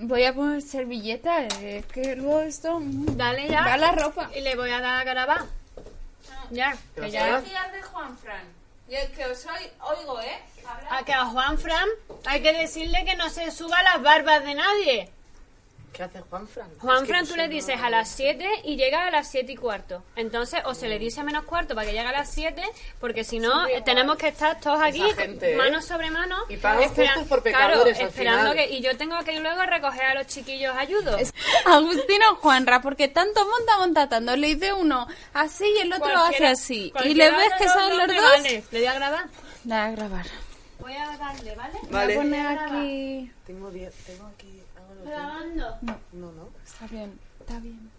Voy a poner servilleta, es que luego esto... mm, Dale ya. Va la ropa. Y le voy a dar a grabar. Ya, ¿Te que ya. de Juan Fran. Yo que os oy- oigo, ¿eh? A que a Juan Fran hay que decirle que no se suba las barbas de nadie. ¿Qué hace Juan Fran? Juan Es que Fran, no tú le no- dices a las 7 y llega a las 7 y cuarto. Entonces, o se le dice a menos cuarto para que llegue a las 7, porque si no, eh, tenemos que estar todos aquí, gente, ¿eh? manos sobre manos. Y pagos espera- justos por claro, pecadores, al esperando final. que. Y yo tengo que ir luego a recoger a los chiquillos ayudos. Agustino Juanra, porque tanto monta, monta tanto. Le dice uno así y el otro hace así. Y le ves que son los dos. vale. Le doy a grabar. Da a grabar. Voy a darle, ¿vale? Vale. Voy a poner aquí... Tengo, diez- tengo aquí Grabando. No, no. Está bien, está bien.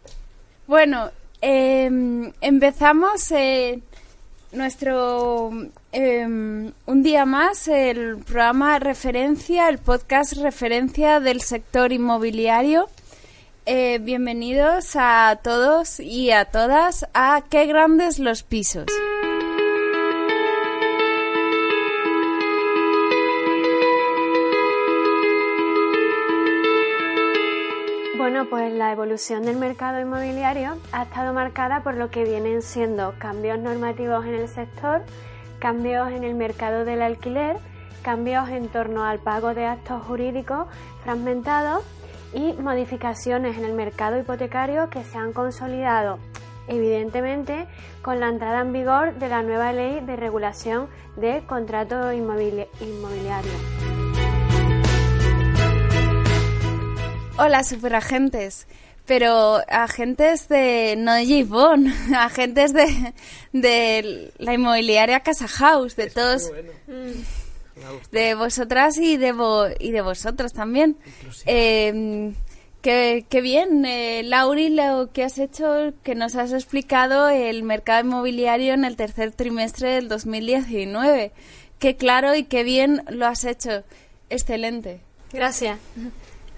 Bueno, em, empezamos eh, nuestro em, un día más el programa referencia, el podcast referencia del sector inmobiliario. Eh, bienvenidos a todos y a todas a Qué grandes los pisos. La evolución del mercado inmobiliario ha estado marcada por lo que vienen siendo cambios normativos en el sector, cambios en el mercado del alquiler, cambios en torno al pago de actos jurídicos fragmentados y modificaciones en el mercado hipotecario que se han consolidado evidentemente con la entrada en vigor de la nueva ley de regulación de contratos inmobili- inmobiliarios. Hola, superagentes. Pero agentes de. no de James Bond, agentes de, de la inmobiliaria Casa House, de todos. Bueno. Gustado. de vosotras y de, vo- y de vosotros también. Eh, qué, qué bien, eh, Lauri, lo que has hecho, que nos has explicado el mercado inmobiliario en el tercer trimestre del 2019. Qué claro y qué bien lo has hecho. Excelente. Gracias.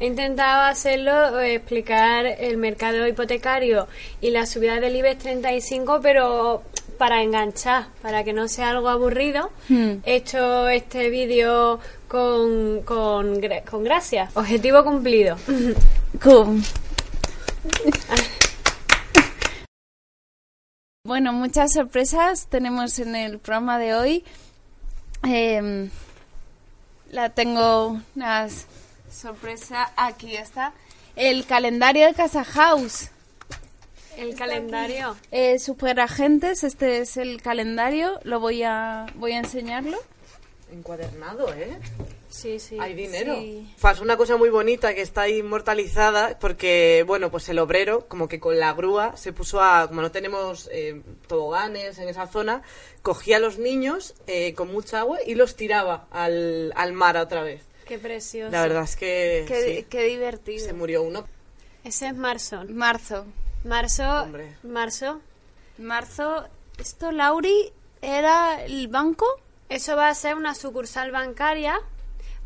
He intentado hacerlo, eh, explicar el mercado hipotecario y la subida del IBEX 35, pero para enganchar, para que no sea algo aburrido. Hmm. He hecho este vídeo con, con, con gracia. Objetivo cumplido. Cum. Bueno, muchas sorpresas tenemos en el programa de hoy. Em, la tengo una s- sorpresa. Aquí está. El calendario de Casa House. El calendario. Eh, superagentes, este es el calendario. Lo voy a, voy a enseñarlo. Encuadernado, ¿eh? Sí, sí. Hay dinero. Sí. Fas, una cosa muy bonita que está ahí inmortalizada porque, bueno, pues el obrero, como que con la grúa, se puso a, como no tenemos eh, toboganes en esa zona, cogía a los niños eh, con mucha agua y los tiraba al, al mar otra vez. Qué precioso. La verdad es que Qué, sí, qué divertido. se murió uno. Ese es marzo. Marzo. Marzo. Hombre. Marzo. Marzo. ¿Esto, Lauri, era el banco? Eso va a ser una sucursal bancaria.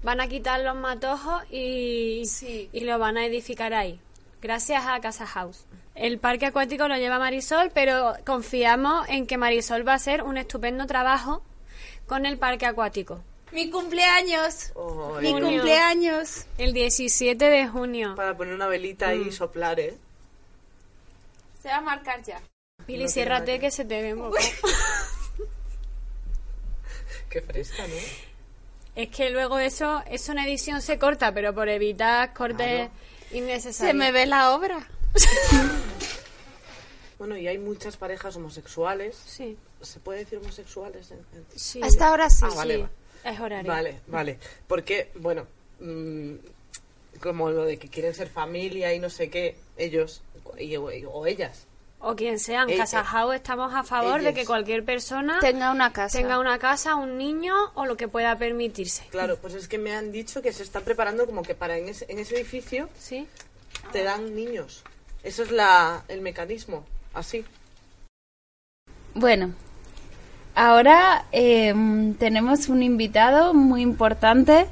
Van a quitar los matojos y, Sí. y lo van a edificar ahí. Gracias a Casa House. El parque acuático lo lleva Marisol, pero confiamos en que Marisol va a hacer un estupendo trabajo con el parque acuático. Mi cumpleaños. Ay, Mi Junio. cumpleaños. El 17 de junio. para poner una velita ahí y soplar, ¿eh? Se va a marcar ya. Pili, ciérrate que se te ve un poco. Qué fresca, ¿no? Es que luego eso, eso en edición se corta, pero por evitar cortes Claro. innecesarios. Se me ve la obra. Bueno, y hay muchas parejas homosexuales. Sí, ¿Se puede decir homosexuales? en- en- sí. Hasta ahora sí. Ah, vale, Sí. Es horario. Vale, vale. Porque, bueno, mm, como lo de que quieren ser familia y no sé qué, ellos y- o, o ellas. O quien sea, en Eh, Casa eh, House estamos a favor de que cualquier persona Tenga una casa. tenga una casa, un niño o lo que pueda permitirse. Claro, pues es que me han dicho que se están preparando como que para en ese, en ese edificio ¿Sí? te dan niños. Eso es la, el mecanismo, así. Bueno, ahora eh, tenemos un invitado muy importante.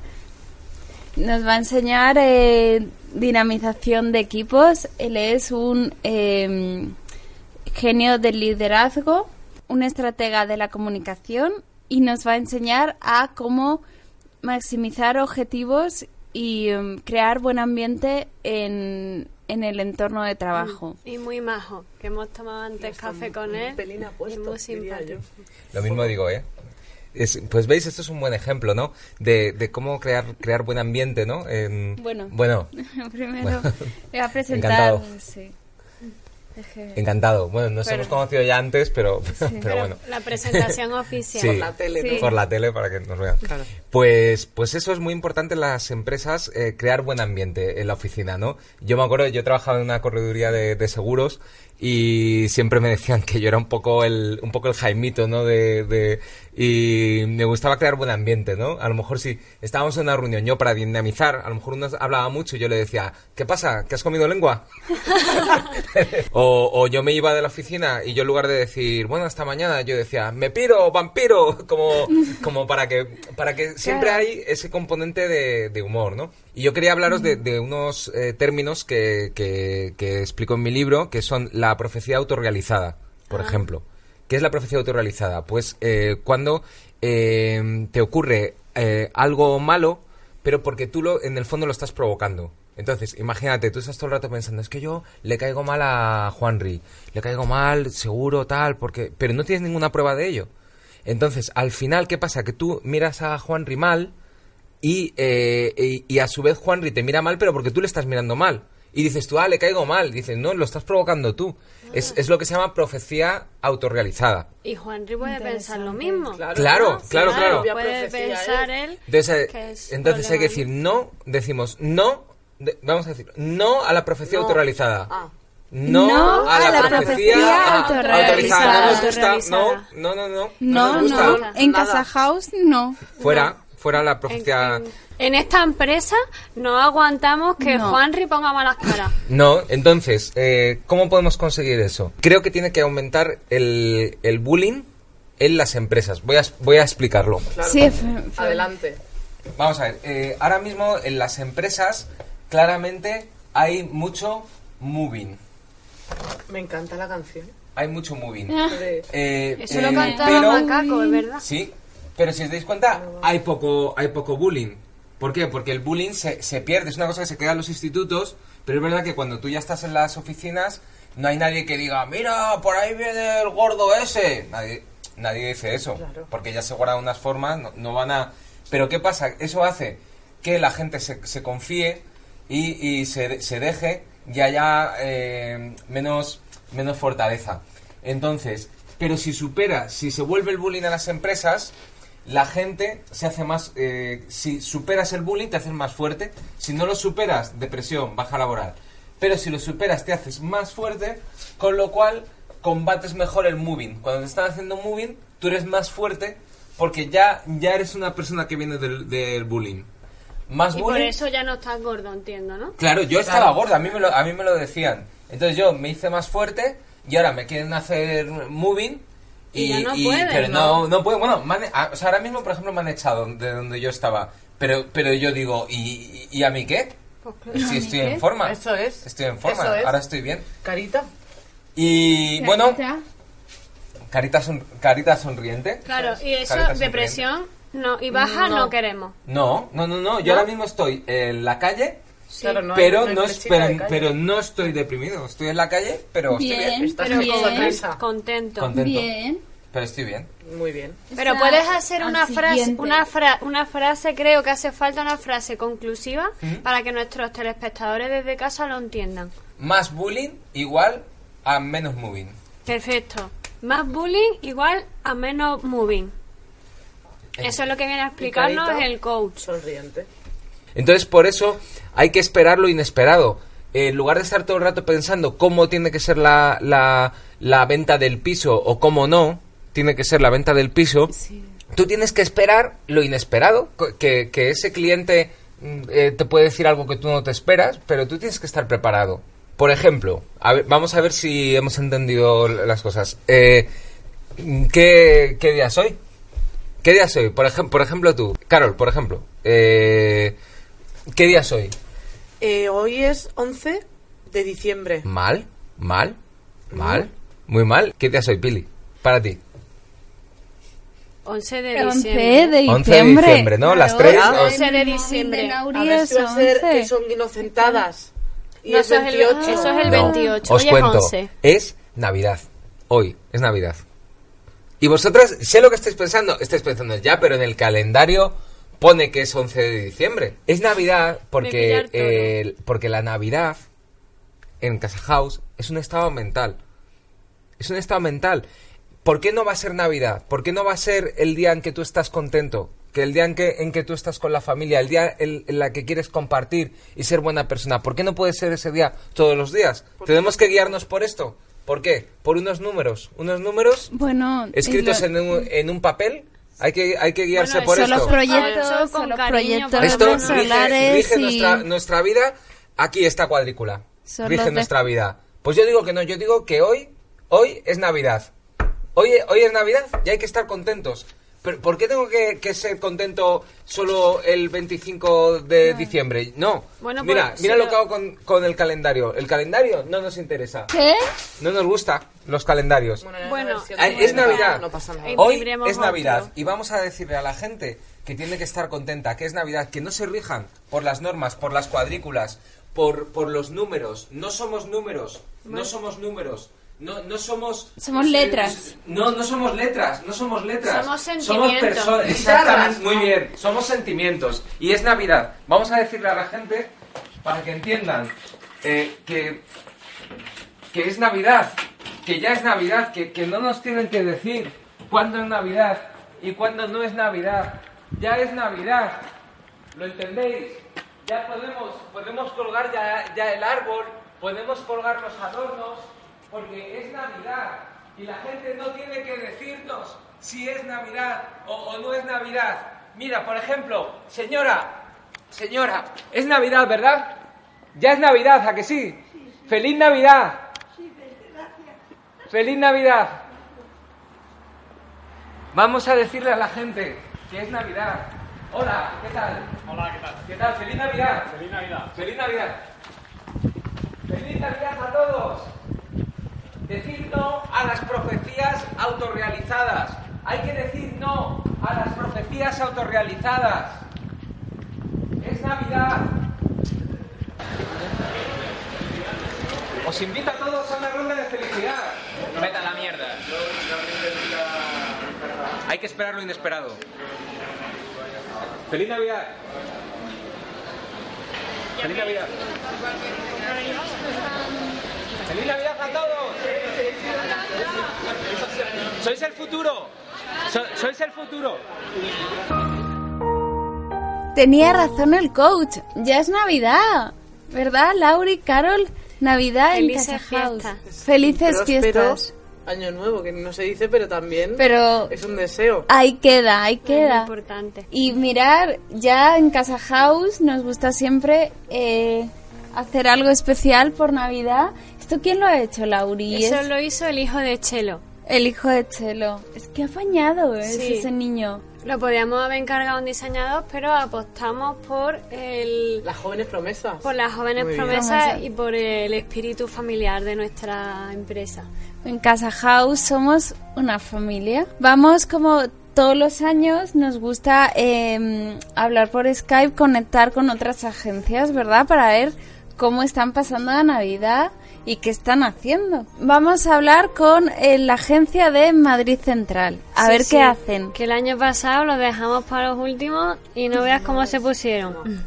Nos va a enseñar eh, dinamización de equipos. Él es un eh, genio del liderazgo, un estratega de la comunicación y nos va a enseñar a cómo maximizar objetivos y em, crear buen ambiente en, en el entorno de trabajo. Y muy majo, que hemos tomado antes café con él. pelín y apuesto, muy simpático. Lo mismo digo, ¿eh? Es- pues veis, esto es un buen ejemplo, ¿no? De, de cómo crear, crear buen ambiente, ¿no? En- Bueno. Bueno, Primero voy a presentar. Encantado. Sí. Encantado. Bueno, nos Pero- hemos conocido ya antes, pero, pero, Pero bueno. la presentación oficial. Sí. La tele, Sí. ¿no? Por la tele para que nos vean. Claro. Pues, pues eso es muy importante en las empresas, eh, crear buen ambiente en la oficina, ¿no? Yo me acuerdo, yo trabajaba en una correduría de, de seguros y siempre me decían que yo era un poco el, un poco el jaimito, ¿no? De, de- y me gustaba crear buen ambiente, ¿no? A lo mejor si estábamos en una reunión yo para dinamizar, a lo mejor uno hablaba mucho y yo le decía, ¿qué pasa? ¿Que has comido lengua? o, o yo me iba de la oficina y yo en lugar de decir, bueno, hasta mañana, yo decía, me piro, vampiro, como, como para que, para que siempre Claro. hay ese componente de, de humor, ¿no? Y yo quería hablaros de, de unos eh, términos que, que, que explico en mi libro, que son la profecía autorrealizada, por ejemplo. ¿Qué es la profecía autorrealizada? Pues eh, cuando eh, te ocurre eh, algo malo, pero porque tú lo, en el fondo lo estás provocando. Entonces, imagínate, tú estás todo el rato pensando, es que yo le caigo mal a Juanri, le caigo mal, seguro, tal, porque... Pero no tienes ninguna prueba de ello. Entonces, al final, ¿qué pasa? Que tú miras a Juanri mal y, eh, y, y a su vez Juanri te mira mal, pero porque tú le estás mirando mal. Y dices tú, ah, le caigo mal. Dices, no, lo estás provocando tú. Es, es lo que se llama profecía autorrealizada. Y Juanri puede pensar lo mismo. Claro, Claro, ¿no? claro, Sí, claro. Propia Puede pensar él. Entonces, eh, que es entonces hay que decir no, decimos no, de- vamos a decir no a la profecía No. autorrealizada. Ah. No, No a la, a la profecía, profecía a- autorrealizada. No nos gusta, no, Autorrealizada. no, no, no. No, nos gusta. no, en Nada. Casa House no. Fuera, fuera la En, profecía. en- en esta empresa no aguantamos que No. Juanri ponga malas caras. No, entonces, eh, ¿cómo podemos conseguir eso? Creo que tiene que aumentar el, el bullying en las empresas. Voy a, voy a explicarlo. Claro. Sí, Adelante. Vamos a ver, eh, ahora mismo en las empresas claramente hay mucho moving. Me encanta la canción. Hay mucho moving. De- Eh, Eso eh, lo cantaba pero- Macaco, es verdad. Sí, pero si os dais cuenta, hay poco, hay poco bullying. ¿Por qué? Porque el bullying se, se pierde, es una cosa que se queda en los institutos, pero es verdad que cuando tú ya estás en las oficinas, no hay nadie que diga, mira, por ahí viene el gordo ese. Nadie, nadie dice eso, Claro. porque ya se guardan unas formas, no, no van a... Pero ¿qué pasa? Eso hace que la gente se, se confíe y, y se, se deje y haya eh, menos, menos fortaleza. Entonces, pero si supera, si se vuelve el bullying a las empresas, la gente se hace más... eh, si superas el bullying, te haces más fuerte. Si no lo superas, depresión, baja laboral. Pero si lo superas, te haces más fuerte, con lo cual combates mejor el moving. Cuando te están haciendo moving, tú eres más fuerte porque ya, ya eres una persona que viene del, del bullying. Más Y por bullying. eso ya no estás gordo, entiendo, ¿no? Claro, yo estaba gorda, a mí, me lo, a mí me lo decían. Entonces yo me hice más fuerte y ahora me quieren hacer moving. Y ya no puedes, pero ¿no? no, no puedo. Bueno, o sea, ahora mismo, por ejemplo, me han echado de donde yo estaba. Pero, pero yo digo, ¿y, y, y a mí qué? Si estoy en forma. Eso es. Estoy en forma, Eso es. ahora estoy bien. Carita. Y bueno, carita, son- carita sonriente. Claro, y eso, depresión no, y baja no, No. queremos. No, no, no, no. Yo ahora mismo estoy en la calle, Claro, no hay- pero, no pero, pero no estoy deprimido. Estoy en la calle, pero estoy Bien. Estás Pero Bien. con contento. Bien. Pero estoy bien. Muy bien. Pero puedes hacer una frase, una, fra- una frase, creo que hace falta una frase conclusiva para que nuestros telespectadores desde casa lo entiendan. Más bullying igual a menos moving. Perfecto. Más bullying igual a menos moving. Eso es lo que viene a explicarnos el coach. Sonriente. Entonces, por eso hay que esperar lo inesperado. En lugar de estar todo el rato pensando cómo tiene que ser la, la, la venta del piso o cómo no tiene que ser la venta del piso, tú tienes que esperar lo inesperado, que, que ese cliente mm, eh, te puede decir algo que tú no te esperas, pero tú tienes que estar preparado. Por ejemplo, a ver, vamos a ver si hemos entendido las cosas. Eh, ¿qué, ¿Qué día es hoy? ¿Qué día es hoy? Por, ejem- por ejemplo, tú, Carol, por ejemplo. Eh, ¿Qué día es hoy? Eh, hoy es 11 de diciembre. ¿Mal? ¿Mal? ¿Mal? ¿Muy mal? ¿Qué día es hoy, Pili? Para ti. 11 de 11 diciembre. de 11 de diciembre. diciembre, ¿no? Las Claro, tres, el 11 de diciembre. A ver es si va a ser 11. que son inocentadas. Y No, es eso, es el, 28. eso es el No, 28. Os Hoy es cuento, 11. es Navidad. Hoy es Navidad. Y vosotras, sé lo que estáis pensando. Estáis pensando, ya, pero en el calendario pone que es 11 de diciembre. Es Navidad porque, el- porque la Navidad en Casa House es un estado mental. Es un estado mental. ¿Por qué no va a ser Navidad? ¿Por qué no va a ser el día en que tú estás contento? Que el día en que, en que tú estás con la familia, el día en, en la que quieres compartir y ser buena persona. ¿Por qué no puede ser ese día todos los días? ¿Tenemos que guiarnos por esto? ¿Por qué? Por unos números. Unos números Bueno, escritos lo- en un, en un papel. Hay que, hay que guiarse Bueno, por solo esto. proyectos, Eso con solo cariño, proyectos Esto rige, solares rige y... nuestra, nuestra vida. Aquí esta cuadrícula. Son rige los de- nuestra vida. Pues yo digo que no, yo digo que hoy, hoy es Navidad. Hoy, hoy es Navidad y hay que estar contentos. Pero ¿por qué tengo que, que ser contento solo el 25 de diciembre? No. Bueno, mira, pues, mira si lo lo- que hago con, con el calendario. El calendario no nos interesa. ¿Qué? No nos gusta los calendarios. Bueno, Ah, es Navidad. No pasa nada. Hoy es Navidad otro. y vamos a decirle a la gente que tiene que estar contenta, que es Navidad, que no se rijan por las normas, por las cuadrículas, por, por los números. No somos números, no somos números. No, no somos... Somos letras. No, no somos letras, no somos letras. Somos Somos sentimientos. personas. Exactamente, muy bien. Somos sentimientos. Y es Navidad. Vamos a decirle a la gente, para que entiendan, eh, que que es Navidad, que ya es Navidad, que, que no nos tienen que decir cuándo es Navidad y cuándo no es Navidad. Ya es Navidad, ¿lo entendéis? Ya podemos, podemos colgar ya, ya el árbol, podemos colgar los adornos, porque es Navidad y la gente no tiene que decirnos si es Navidad o, o no es Navidad. Mira, por ejemplo, señora, señora, es Navidad, ¿verdad? Ya es Navidad, ¿a que sí? ¡Feliz Navidad! ¡Feliz Navidad! Vamos a decirle a la gente que es Navidad. Hola, ¿qué tal? Hola, ¿qué tal? ¿Qué tal? ¡Feliz Navidad! Feliz Navidad. ¡Feliz Navidad! ¡Feliz Navidad a todos! Decir no a las profecías autorrealizadas. Hay que decir no a las profecías autorrealizadas. Es Navidad. Os invito a todos a una ronda de felicidad. Vete a la mierda. Hay que esperar lo inesperado. ¡Feliz Navidad! ¡Feliz Navidad! ¡Feliz Navidad a todos! ¡Sois el futuro! So- ¡Sois el futuro! Tenía razón el coach. Ya es Navidad. ¿Verdad, Lauri, Carol? Navidad Felices en Casa House. fiestas. Felices fiestas. Año nuevo, que no se dice, pero también Pero es un deseo. ahí queda, ahí Es muy queda. importante. Y mirar, ya en Casa House nos gusta siempre eh, hacer algo especial por Navidad. ¿Esto quién lo ha hecho, Lauri? Eso Es lo hizo el hijo de Chelo. el hijo de Chelo. Es que apañado es Sí. ese niño. Lo podíamos haber encargado a un diseñador, pero apostamos por el Las jóvenes promesas. por las jóvenes Muy promesas Promesas. y por el espíritu familiar de nuestra empresa. En Casa House somos una familia. Vamos como todos los años, nos gusta eh, hablar por Skype, conectar con otras agencias, ¿verdad? Para ver cómo están pasando la Navidad y qué están haciendo. Vamos a hablar con eh, la agencia de Madrid Central, a Sí, ver sí, qué hacen. Que el año pasado los dejamos para los últimos y no veas cómo se pusieron.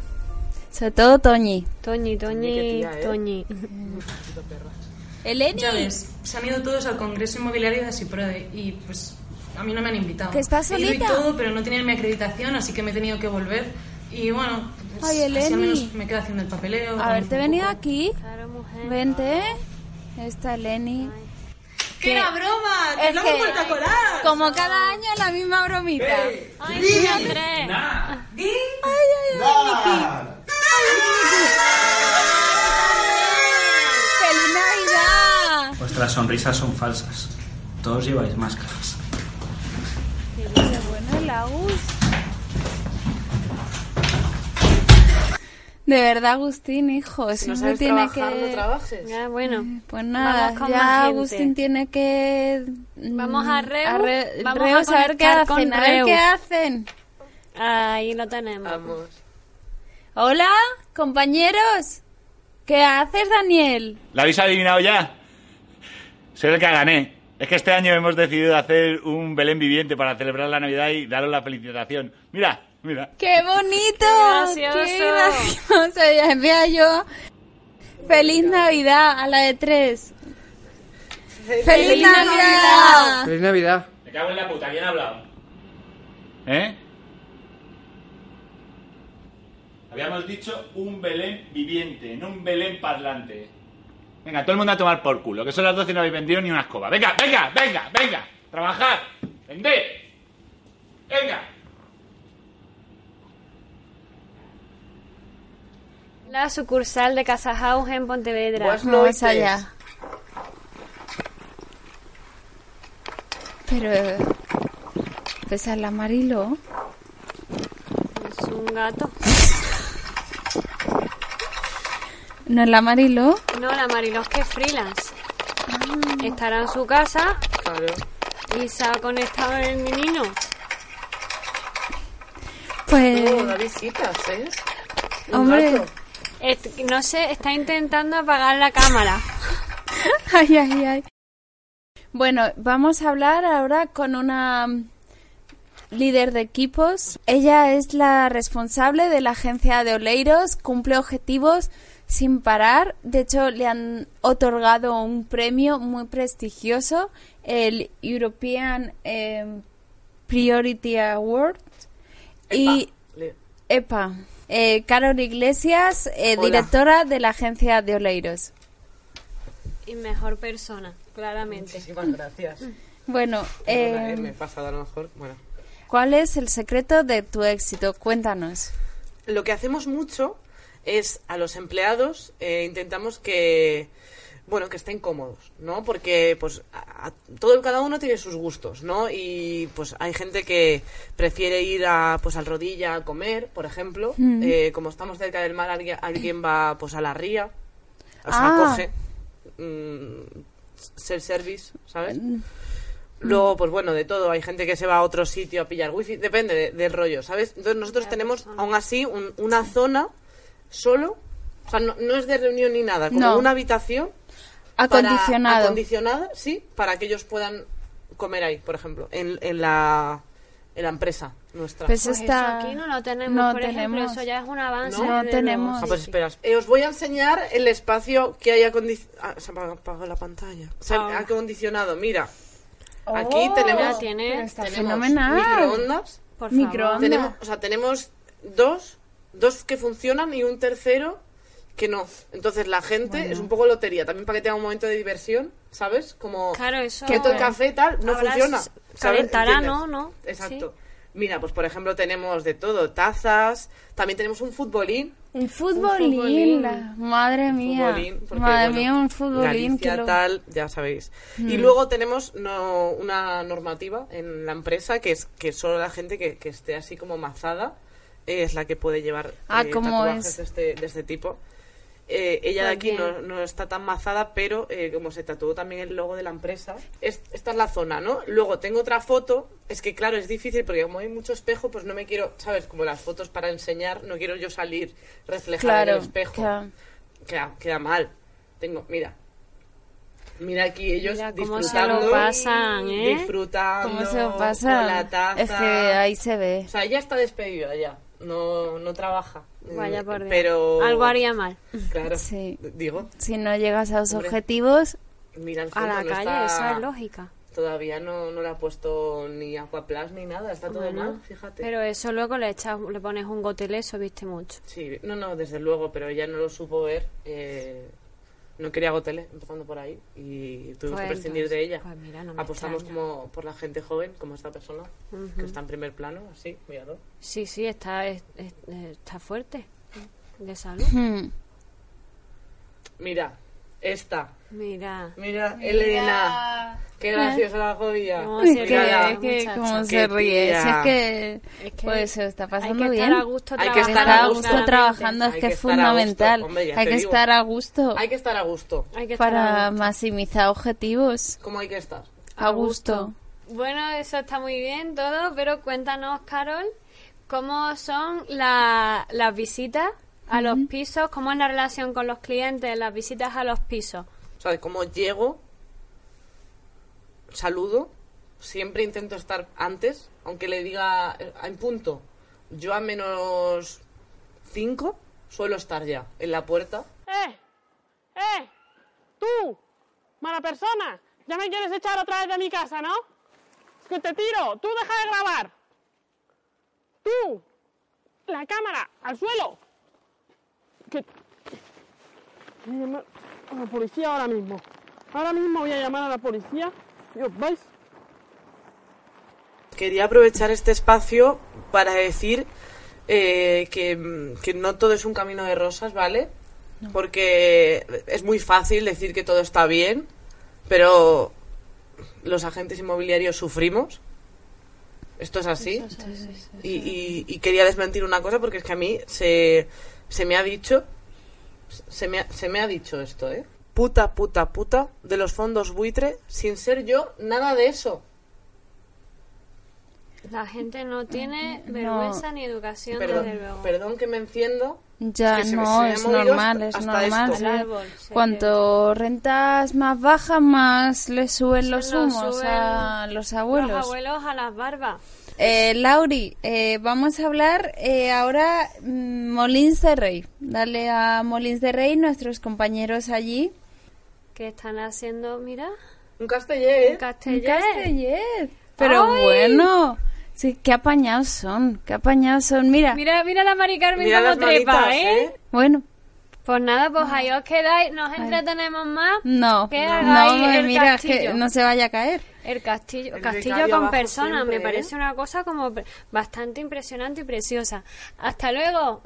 Sobre todo Toñi. Toñi, Toñi, ¿eh? Toñi. Eleni, Ya ves, se han ido todos al Congreso Inmobiliario de Asiprode y pues a mí no me han invitado. ¿Que estás He ido y solita? todo, pero no tenían mi acreditación, así que me he tenido que volver. Y bueno, pues, Ay, así al Eleni. menos me quedo haciendo el papeleo. a conozco ver, te he un venido poco. aquí. Claro, mujer. Vente. Está Eleni. ¡Que era broma! Es ¡Que lo hemos vuelto a colar! Como cada año la misma bromita. Ay, sí, Andrés. ¡Feliz Navidad! Vuestras sonrisas son falsas. Todos lleváis máscaras. Qué bueno el Agus. De verdad, Agustín, hijo, Si no sabes tiene trabajar, que... no trabajes. Ya, bueno. Pues nada, ya. Agustín tiene que... mm, Vamos a Reus, Re- vamos Reus, a a ver qué conectar con hacen, a ver Reus. qué hacen. Ahí lo tenemos. Vamos. Hola, compañeros. ¿Qué haces, Daniel? ¿La habéis adivinado ya? Soy el que gané. Es que este año hemos decidido hacer un Belén viviente para celebrar la Navidad y daros la felicitación. Mira, mira. ¡Qué bonito! ¡Qué gracioso! ¡Qué gracioso! Ya vea yo. ¡Feliz Navidad a la de tres! ¡Feliz, Navidad! ¡Feliz Navidad! Me cago en la puta, ¿quién ha hablado? ¿Eh? Habíamos dicho un Belén viviente, no un Belén parlante. Venga, todo el mundo a tomar por culo, que son las 12 y no habéis vendido ni una escoba. Venga, venga, venga, venga. Trabajar. Vender. Venga. La sucursal de Casa House en Pontevedra. Buenas noites. allá. Pero... ¿Esa es la Marilo? Es un gato. ¿No es la Marilo? No, la Marilós que es freelance. Ah. Estará en su casa Claro. y se ha conectado el menino. Pues... Da visitas, ¿eh? Un Hombre. gato. No sé, está intentando apagar la cámara. Ay, ay, ay. Bueno, vamos a hablar ahora con una mm, líder de equipos. Ella es la responsable de la agencia de Oleiros, cumple objetivos sin parar. De hecho, le han otorgado un premio muy prestigioso, el European eh, Priority Award. Y EPA. Eh, Carol Iglesias, eh, directora de la agencia de Oleiros. Y mejor persona, claramente. Muchísimas gracias. Bueno, Perdona, eh, eh, me he pasado a lo mejor. Bueno. ¿cuál es el secreto de tu éxito? Cuéntanos. Lo que hacemos mucho es a los empleados eh, intentamos que bueno que estén cómodos no porque pues a- a- todo cada uno tiene sus gustos no y pues hay gente que prefiere ir a pues al rodilla a comer por ejemplo Eh, como estamos cerca del mar alguien, alguien va pues a la ría o sea Ah. coge mm, self service sabes Luego, pues bueno, de todo. Hay gente que se va a otro sitio a pillar wifi. Depende de- del rollo, ¿sabes? Entonces nosotros tenemos, aún así, un- una zona solo. O sea, no, no es de reunión ni nada. Como No. una habitación. Para- Acondicionado. acondicionada, sí. Para que ellos puedan comer ahí, por ejemplo. En, en la, en la empresa nuestra. Pues Pues está- eso aquí no lo tenemos, no por ejemplo, tenemos. eso ya es un avance. No, tenemos. Ah, pues sí. esperas. Eh, os voy a enseñar el espacio que hay acondicionado. se me ha apagado la pantalla. Se ha Ah. acondicionado, mira. Aquí Oh, tenemos, tiene- tenemos fenomenal. microondas. Por Microondas. favor. Tenemos, o sea, tenemos dos, dos que funcionan y un tercero que no. Entonces la gente es un poco lotería, también para que tenga un momento de diversión, ¿sabes? Como Claro, eso. que todo el café tal no funciona. calentará. ¿no? ¿No? Exacto. Mira, pues por ejemplo tenemos de todo, tazas, también tenemos un futbolín. Un futbolín. Madre mía. futbolín, porque, Madre bueno, mía, un futbolín. Galicia, que lo- tal, ya sabéis. Mm. Y luego tenemos no, una normativa en la empresa que es que solo la gente que, que esté así como mazada es la que puede llevar Ah, eh, ¿cómo tatuajes es? de este, de este tipo. Eh, ella de aquí no, no está tan mazada, pero eh, como se tatuó también el logo de la empresa, es- esta es la zona, ¿no? Luego tengo otra foto, es que claro, es difícil porque como hay mucho espejo, pues no me quiero, ¿sabes? Como las fotos para enseñar, no quiero yo salir reflejada Claro. en el espejo claro. queda, queda mal. Tengo, mira. Mira aquí ellos Mira cómo se disfrutando. lo pasan, ¿eh? Disfrutando. ¿Cómo se lo Con pasa? la taza. Es que ahí se ve. O sea, ella está despedida ya. No, no trabaja. Vaya por Dios. Pero. Algo haría mal. Claro. Sí. Digo, Si no llegas a los Hombre. objetivos, mira el A fondo, la no calle, está- esa es lógica. Todavía no, no le ha puesto ni aquaplas ni nada. Está todo Bueno, mal, fíjate. Pero eso luego le echas, le pones un goteleso, viste mucho. Sí, no, no, desde luego, pero ella no lo supo ver. eh, no quería Gotele, empezando por ahí. Y tuvimos que prescindir de ella. pues mira, no me Apostamos extraña. como por la gente joven, como esta persona, que está en primer plano, así, míralo. Sí, sí, está, es- es- está fuerte. De salud. hmm, Mira, esta. Mira. Mira, Elena. Qué graciosa la jodida. No, Es que, es que cómo Qué se ríe. Si es que, Es que pues se está Hay pasando que bien. estar a gusto Hay que estar a gusto trabajando es Hay que que es estar a gusto. fundamental. Hombre, hay que digo. estar a gusto Hay que estar a gusto. Hay que estar a para gusto. maximizar objetivos. ¿Cómo hay que estar? A gusto. Bueno, eso está muy bien todo, pero cuéntanos, Carol, cómo son la- las visitas a los pisos, cómo es la relación con los clientes, las visitas a los pisos. O sea, como llego, saludo, siempre intento estar antes, aunque le diga eh, en punto, yo a menos 5 suelo estar ya en la puerta. ¡Eh! ¡Eh! ¡Tú! ¡Mala persona! Ya me quieres echar otra vez de mi casa, ¿no? Es que te tiro. ¡Tú deja de grabar! ¡Tú! ¡La cámara! ¡Al suelo! Que... A la policía ahora mismo. Ahora mismo voy a llamar a la policía. Quería aprovechar este espacio para decir eh, que, que no todo es un camino de rosas, ¿vale? Porque es muy fácil decir que todo está bien, pero los agentes inmobiliarios sufrimos. Esto es así. Y, y- y quería desmentir una cosa porque es que a mí se, se me ha dicho, se me ha, se me ha dicho esto, ¿eh? Puta, puta, puta de los fondos buitre sin ser yo nada de eso. La gente no tiene vergüenza ni educación, Perdón, desde luego. perdón que me enciendo. Ya Es que no, me es normal, hasta- es normal. sí. Árbol, Cuanto rentas más bajas, más le suben los humos suben a los abuelos. Los abuelos a las barbas. Eh, Lauri, eh, vamos a hablar eh, ahora mm, Molins de Rey. Dale a Molins de Rey, nuestros compañeros allí. Que están haciendo, mira, Un castellé, un castellet. Castellet. Pero ¡Ay! bueno, sí, qué apañados son, qué apañados son. Mira, Mira, mira la Mari Carmen Mira como las trepa, manitas, ¿eh? ¿eh? bueno, Pues nada, pues ahí os quedáis, nos entretenemos más. no, Que no, el mira, que castillo. no se vaya a caer. El castillo, El castillo con personas, siempre, me ¿eh? parece una cosa como bastante impresionante y preciosa. Hasta luego,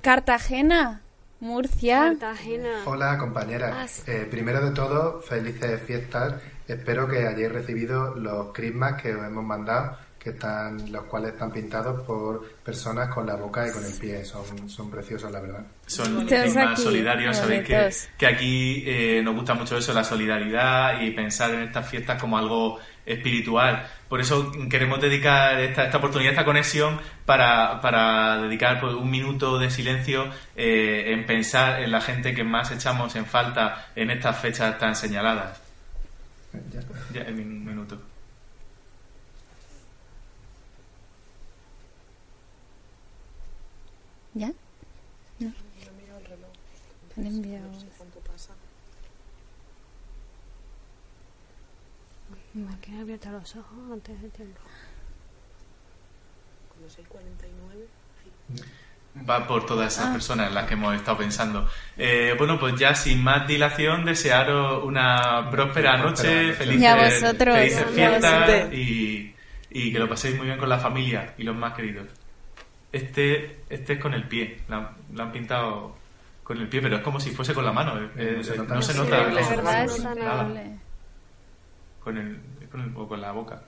Cartagena, Murcia. Cartagena. Hola compañeras. Ah, Eh, primero de todo, felices fiestas. Espero que hayáis recibido los Christmas que os hemos mandado, que están, los cuales están pintados por personas con la boca y con el pie. Son, son preciosos, la verdad. Son aquí, solidarios, sabéis que, que aquí eh, nos gusta mucho eso, la solidaridad y pensar en estas fiestas como algo espiritual. Por eso queremos dedicar esta, esta oportunidad, esta conexión, para, para dedicar pues, un minuto de silencio eh, en pensar en la gente que más echamos en falta en estas fechas tan señaladas. Ya. Ya, en un minuto. ¿Ya? No. Han enviado. Me quedé abierta los ojos antes de tiempo. Va por todas esas personas en las que hemos estado pensando. Eh, bueno, pues ya sin más dilación, desearos una próspera noche, felices, felices fiestas y, y que lo paséis muy bien con la familia y los más queridos. Este, este es con el pie, la, han- la han pintado con el pie, pero es como si fuese con la mano. eh, eh, No se nota no se nada. nota. Sí, la verdad no, es nada. Con el, con el- o con la boca.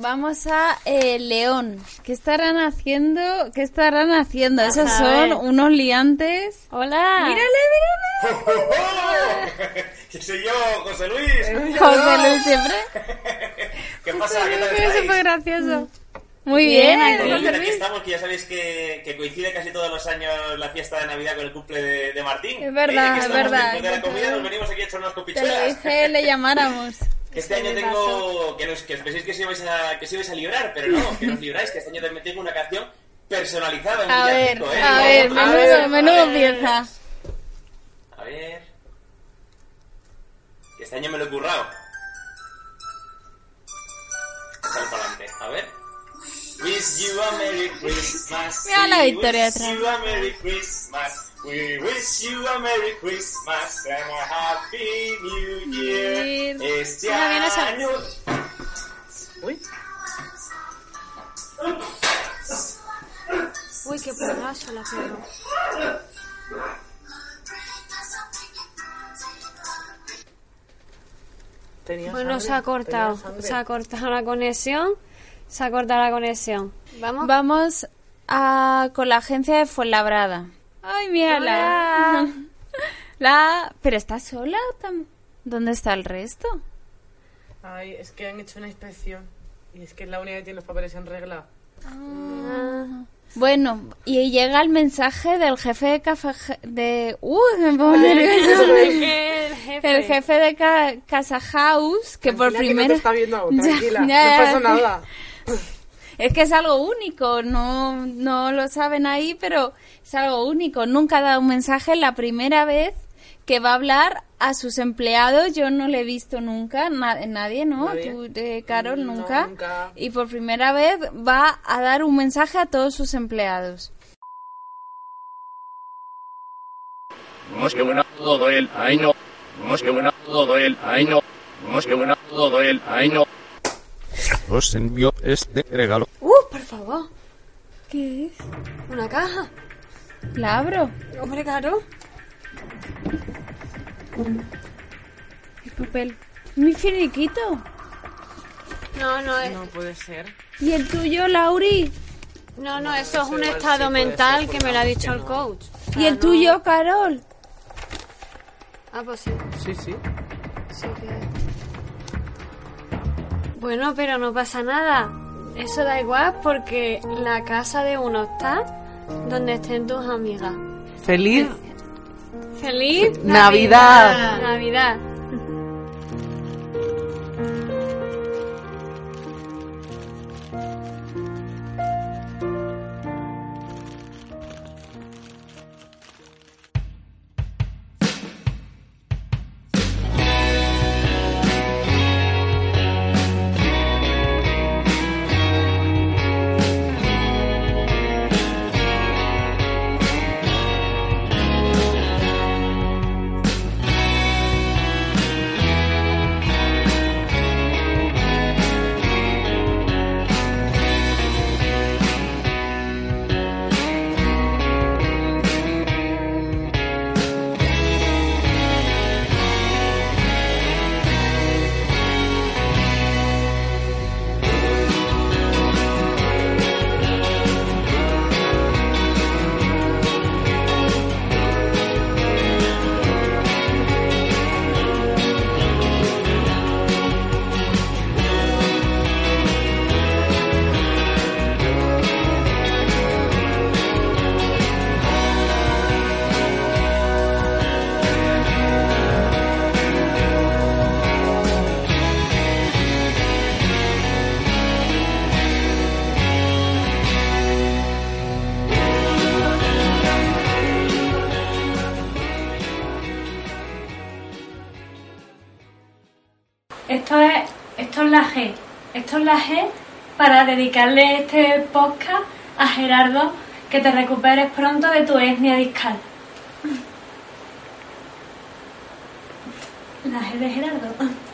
Vamos a eh, León. ¿Qué estarán haciendo? ¿Qué estarán haciendo? Esos a son unos liantes. Hola. Mírale, Que soy yo, José Luis. mírale. José Luis siempre. ¿Qué pasa? ¿Qué tal Es estáis? súper gracioso. Muy bien, Bien, aquí Luis. estamos, que ya sabéis que, que coincide casi todos los años la fiesta de Navidad con el cumple de, de Martín. Es verdad, ¿Eh? Aquí es estamos, verdad. Después de la comida te- nos venimos aquí a echar unas Te lo copichuelas. dije, le llamáramos. Este año me tengo... Que, nos, que os penséis que os, ibais a, que os ibais a librar, pero no, que no os libráis, que este año también tengo una canción personalizada en A ver, ¿eh? a ver, a menudo, ver, menudo a ver. pieza. A ver... Que este año me lo he currado. Para adelante, a ver. Wish you a Merry Christmas. Mira la We Victoria wish atrás. you a Merry Christmas. We wish you a Merry Christmas and a Happy New Year. Este año... Uy, Uy, qué pedazo la. Tenía Bueno, sangre, se ha cortado. Se ha cortado la conexión. Se ha cortado la conexión. Vamos. Vamos a, con la agencia de Fuenlabrada. Ay, mírala. Hola. La... ¿Pero está sola? ¿Dónde está el resto? Ay, es que han hecho una inspección. Y es que es la única que tiene los papeles en regla. Bueno, y llega el mensaje del jefe de café de uh, me pongo. El jefe. el jefe de ca- Casa House que por Tranquila, que primera no te está viendo Ya, tranquila, ya, no pasa nada. Es que es algo único, no, no lo saben ahí, pero es algo único. Nunca ha dado un mensaje la primera vez que va a hablar a sus empleados. Yo no le he visto nunca, na- nadie, ¿no? Nadie. Tú, eh, Carol, No, nunca. Y por primera vez va a dar un mensaje a todos sus empleados. Vamos que buena todo él, ay no. Vamos que buena todo él, ay no. Vamos que buena todo él, ay no. Os envío este regalo. Uh, por favor. ¿Qué es? Una caja. ¿La abro? Hombre, claro. El papel. Mi finiquito. No, no es. No puede ser. ¿Y el tuyo, Lauri? No, no, eso es un estado mental ser, que me lo ha dicho el no. coach. O ¿Y sea, el no- tuyo, Carol? Ah, pues sí. Sí, sí. Sí que. Bueno, pero no pasa nada. Eso da igual porque la casa de uno está donde estén tus amigas. Feliz. ¡Feliz Navidad. Navidad! Esto Esto es la G para dedicarle este podcast a Gerardo, que te recuperes pronto de tu etnia discal. La G de Gerardo.